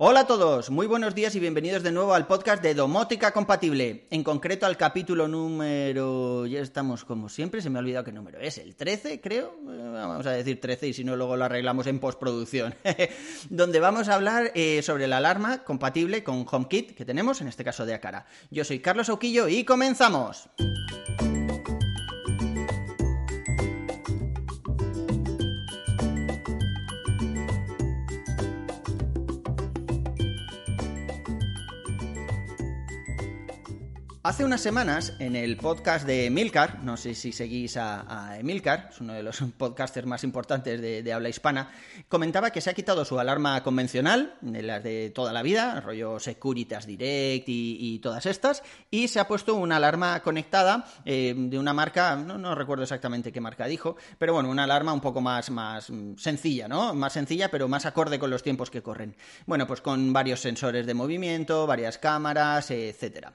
Hola a todos, muy buenos días y bienvenidos de nuevo al podcast de Domótica Compatible, en concreto al capítulo número, ya estamos como siempre, se me ha olvidado qué número es, el 13 creo, eh, vamos a decir 13 y si no luego lo arreglamos en postproducción, donde vamos a hablar eh, sobre la alarma compatible con HomeKit que tenemos, en este caso de Acara. Yo soy Carlos Auquillo y comenzamos. Hace unas semanas, en el podcast de Emilcar, no sé si seguís a, Emilcar, es uno de los podcasters más importantes de, habla hispana, comentaba que se ha quitado su alarma convencional, de las de toda la vida, rollo Securitas Direct y, todas estas, y se ha puesto una alarma conectada eh, de una marca, no, recuerdo exactamente qué marca dijo, pero bueno, una alarma un poco más, más sencilla, ¿no? Más sencilla, pero más acorde con los tiempos que corren. Bueno, pues con varios sensores de movimiento, varias cámaras, etcétera.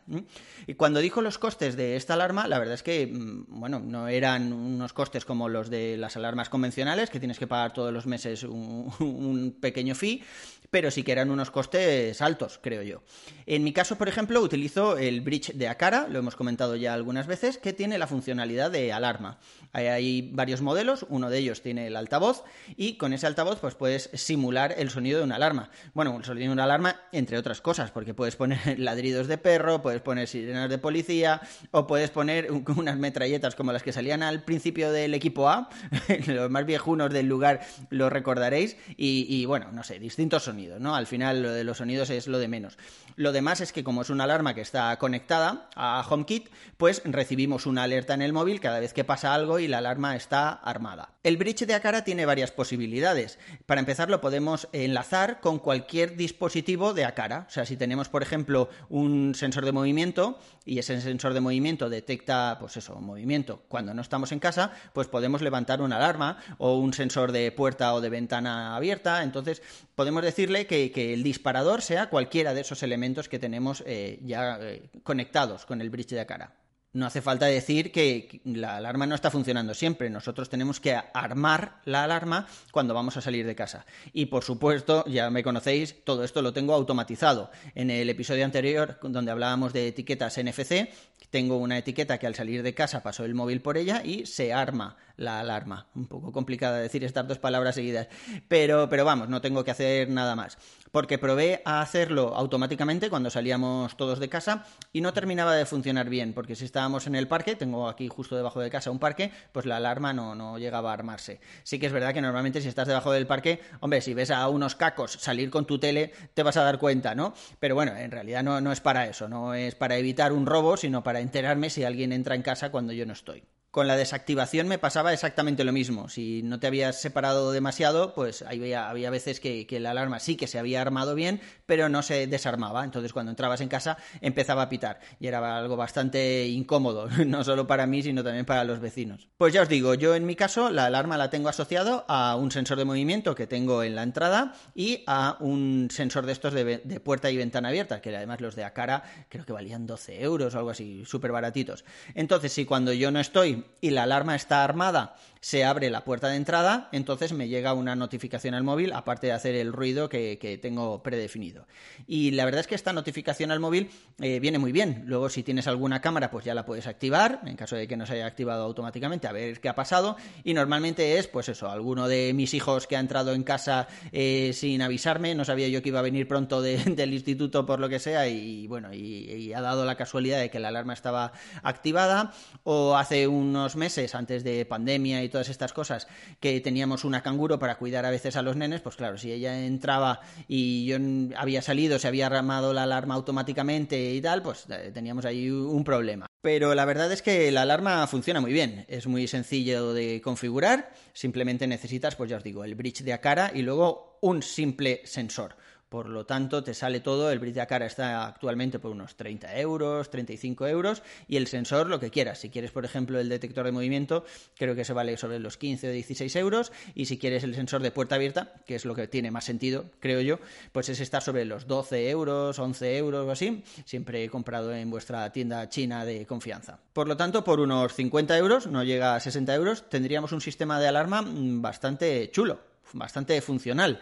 Cuando dijo los costes de esta alarma, la verdad es que, mm, bueno, no eran unos costes como los de las alarmas convencionales, que tienes que pagar todos los meses un, pequeño fee, pero sí que eran unos costes altos, creo yo. En mi caso, por ejemplo, utilizo el bridge de Acara, lo hemos comentado ya algunas veces, que tiene la funcionalidad de alarma. Hay, varios modelos, uno de ellos tiene el altavoz y con ese altavoz pues puedes simular el sonido de una alarma. Bueno, el sonido de una alarma, entre otras cosas, porque puedes poner ladridos de perro, puedes poner sirenas de policía o puedes poner unas metralletas como las que salían al principio del equipo A, los más viejunos del lugar lo recordaréis y, bueno, no sé, distintos sonidos, ¿no? Al final lo de los sonidos es lo de menos. Lo demás es que como es una alarma que está conectada a HomeKit, pues recibimos una alerta en el móvil cada vez que pasa algo y la alarma está armada. El bridge de Acara tiene varias posibilidades. Para empezar lo podemos enlazar con cualquier dispositivo de Acara. O sea, si tenemos por ejemplo un sensor de movimiento y ese sensor de movimiento detecta, pues eso, movimiento cuando no estamos en casa, pues podemos levantar una alarma o un sensor de puerta o de ventana abierta. Entonces, podemos decirle que, el disparador sea cualquiera de esos elementos que tenemos eh, ya eh, conectados con el bridge de cara. No hace falta decir que la alarma no está funcionando siempre. Nosotros tenemos que armar la alarma cuando vamos a salir de casa. Y por supuesto, ya me conocéis, todo esto lo tengo automatizado. En el episodio anterior, donde hablábamos de etiquetas NFC, tengo una etiqueta que al salir de casa pasó el móvil por ella y se arma la alarma. Un poco complicada decir estas dos palabras seguidas. Pero, pero vamos, no tengo que hacer nada más porque probé a hacerlo automáticamente cuando salíamos todos de casa y no terminaba de funcionar bien, porque si estábamos en el parque, tengo aquí justo debajo de casa un parque, pues la alarma no, no llegaba a armarse. Sí que es verdad que normalmente si estás debajo del parque, hombre, si ves a unos cacos salir con tu tele, te vas a dar cuenta, ¿no? Pero bueno, en realidad no, no es para eso, no es para evitar un robo, sino para enterarme si alguien entra en casa cuando yo no estoy. Con la desactivación me pasaba exactamente lo mismo. Si no te habías separado demasiado, pues había, había veces que, la alarma sí que se había armado bien, pero no se desarmaba. Entonces cuando entrabas en casa empezaba a pitar y era algo bastante incómodo, no solo para mí, sino también para los vecinos. Pues ya os digo, yo en mi caso la alarma la tengo asociado a un sensor de movimiento que tengo en la entrada y a un sensor de estos de, puerta y ventana abierta, que además los de Acara creo que valían 12 euros o algo así, súper baratitos. Entonces si cuando yo no estoy y la alarma está armada, se abre la puerta de entrada, entonces me llega una notificación al móvil, aparte de hacer el ruido que, tengo predefinido. Y la verdad es que esta notificación al móvil eh, viene muy bien. Luego, si tienes alguna cámara, pues ya la puedes activar, en caso de que no se haya activado automáticamente, a ver qué ha pasado. Y normalmente es, pues eso, alguno de mis hijos que ha entrado en casa eh, sin avisarme, no sabía yo que iba a venir pronto del instituto por lo que sea, y bueno, y ha dado la casualidad de que la alarma estaba activada, o hace un unos meses, antes de pandemia y todas estas cosas, que teníamos una canguro para cuidar a veces a los nenes, pues claro, si ella entraba y yo había salido, se había armado la alarma automáticamente y tal, pues eh, teníamos ahí un problema. Pero la verdad es que la alarma funciona muy bien, es muy sencillo de configurar, simplemente necesitas, pues ya os digo, el bridge de Acara y luego un simple sensor. Por lo tanto, te sale todo. El bridge de cara está actualmente por unos 30 euros, 35 euros. Y el sensor, lo que quieras. Si quieres, por ejemplo, el detector de movimiento, creo que se vale sobre los 15 o 16 euros. Y si quieres el sensor de puerta abierta, que es lo que tiene más sentido, creo yo, pues ese está sobre los 12 euros, 11 euros o así. Siempre he comprado en vuestra tienda china de confianza. Por lo tanto, por unos 50 euros, no llega a 60 euros, tendríamos un sistema de alarma mm, bastante chulo, bastante funcional.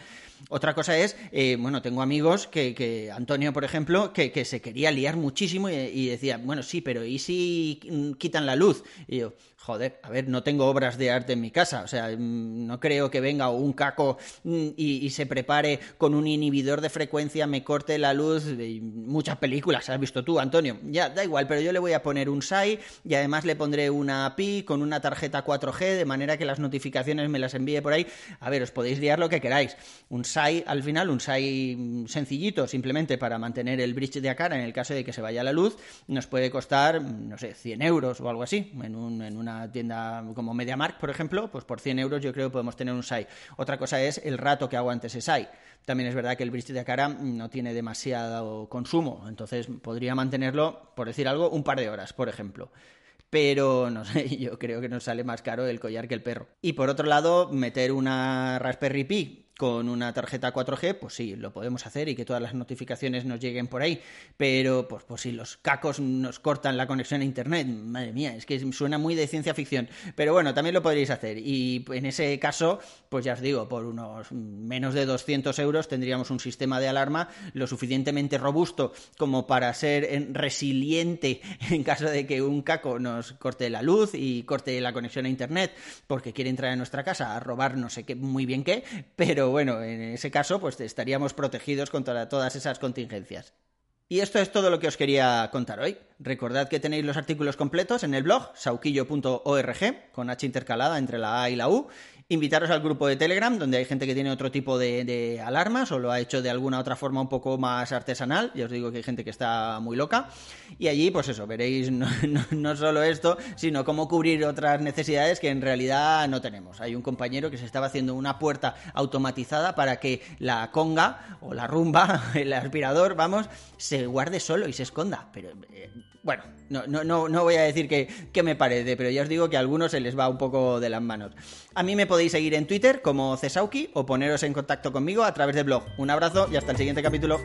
Otra cosa es, eh, bueno, tengo amigos que, que Antonio, por ejemplo, que, que, se quería liar muchísimo y, decía, bueno, sí, pero ¿y si quitan la luz? Y yo, joder, a ver, no tengo obras de arte en mi casa, o sea, mm, no creo que venga un caco mm, y, se prepare con un inhibidor de frecuencia, me corte la luz, muchas películas, has visto tú, Antonio, ya, da igual, pero yo le voy a poner un SAI y además le pondré una API con una tarjeta 4G, de manera que las notificaciones me las envíe por ahí, a ver, os podéis liar lo que queráis, un SAI al final, un SAI sencillito, simplemente para mantener el bridge de Akara en el caso de que se vaya la luz, nos puede costar, no sé, 100 euros o algo así, en, un, en una tienda como MediaMark, por ejemplo, pues por 100 euros yo creo que podemos tener un SAI. Otra cosa es el rato que aguante ese SAI. También es verdad que el bridge de cara no tiene demasiado consumo, entonces podría mantenerlo, por decir algo, un par de horas, por ejemplo pero no sé, yo creo que nos sale más caro el collar que el perro. Y por otro lado, meter una Raspberry Pi con una tarjeta 4G, pues sí, lo podemos hacer y que todas las notificaciones nos lleguen por ahí. Pero, pues, pues si los cacos nos cortan la conexión a Internet, madre mía, es que suena muy de ciencia ficción. Pero bueno, también lo podréis hacer. Y en ese caso, pues ya os digo, por unos menos de 200 euros tendríamos un sistema de alarma lo suficientemente robusto como para ser resiliente en caso de que un caco nos corte la luz y corte la conexión a Internet porque quiere entrar en nuestra casa a robar no sé qué, muy bien qué, pero bueno, en ese caso, pues estaríamos protegidos contra todas esas contingencias. Y esto es todo lo que os quería contar hoy. Recordad que tenéis los artículos completos en el blog sauquillo.org, con H intercalada entre la A y la U, invitaros al grupo de Telegram, donde hay gente que tiene otro tipo de, alarmas o lo ha hecho de alguna otra forma un poco más artesanal. Ya os digo que hay gente que está muy loca. Y allí, pues eso, veréis no, solo esto, sino cómo cubrir otras necesidades que en realidad no tenemos. Hay un compañero que se estaba haciendo una puerta automatizada para que la conga o la rumba, el aspirador, vamos, se guarde solo y se esconda. Pero eh, bueno, no, no, no, no voy a decir que, que, me parece, pero ya os digo que a algunos se les va un poco de las manos. A mí me podéis seguir en Twitter como Cesauki o poneros en contacto conmigo a través del blog. Un abrazo y hasta el siguiente capítulo.